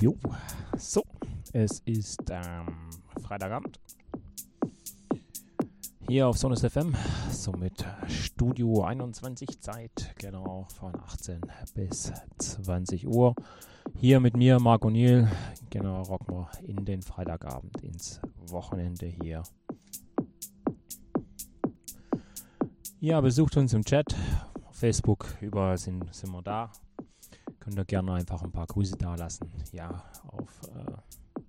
Jojo. So, es ist ähm, Freitagabend. Hier auf Sonus FM, somit Studio 21 Zeit, genau von 18 bis 20 Uhr. Hier mit mir, Marc O'Neill, genau, rocken wir in den Freitagabend ins Wochenende hier. Ja, besucht uns im Chat, Facebook, überall sind, sind wir da. Könnt ihr gerne einfach ein paar Grüße da lassen. Ja, auf äh,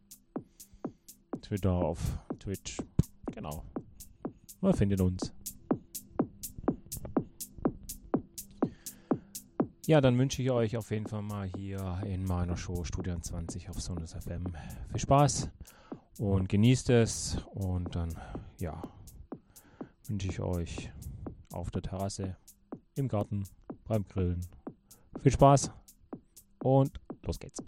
Twitter, auf Twitch. Genau. Man findet uns. Ja, dann wünsche ich euch auf jeden Fall mal hier in meiner Show Studium 20 auf Sonus FM viel Spaß und genießt es. Und dann, ja, wünsche ich euch auf der Terrasse, im Garten, beim Grillen viel Spaß und los geht's.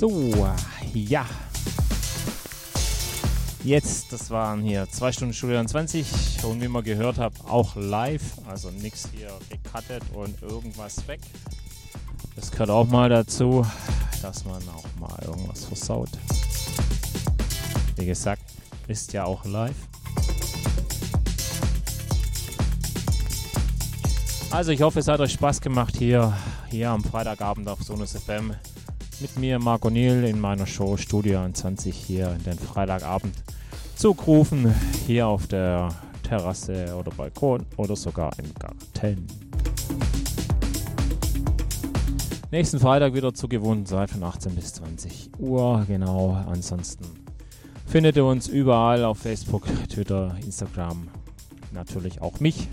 So, ja. Jetzt, das waren hier 2 Stunden Studio 20 und wie man gehört hat, auch live. Also nichts hier gecuttet und irgendwas weg. Das gehört auch mal dazu, dass man auch mal irgendwas versaut. Wie gesagt, ist ja auch live. Also ich hoffe, es hat euch Spaß gemacht hier, hier am Freitagabend auf Sonus FM mit mir, Marc O'Neill, in meiner Show Studio 20 hier in den Freitagabend zugrufen, hier auf der Terrasse oder Balkon oder sogar im Garten. Nächsten Freitag wieder zur gewohnten Zeit von 18 bis 20 Uhr, genau. Ansonsten findet ihr uns überall auf Facebook, Twitter, Instagram, natürlich auch mich.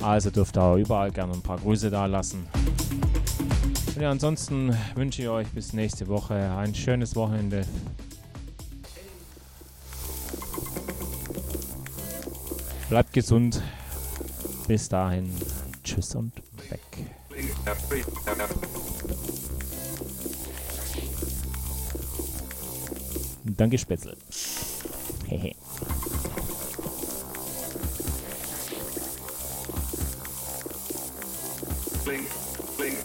Also dürft ihr überall gerne ein paar Grüße da lassen. Und ja, ansonsten wünsche ich euch bis nächste Woche ein schönes Wochenende. Bleibt gesund. Bis dahin. Tschüss und weg. Danke, Spätzle. Hehe. Blink,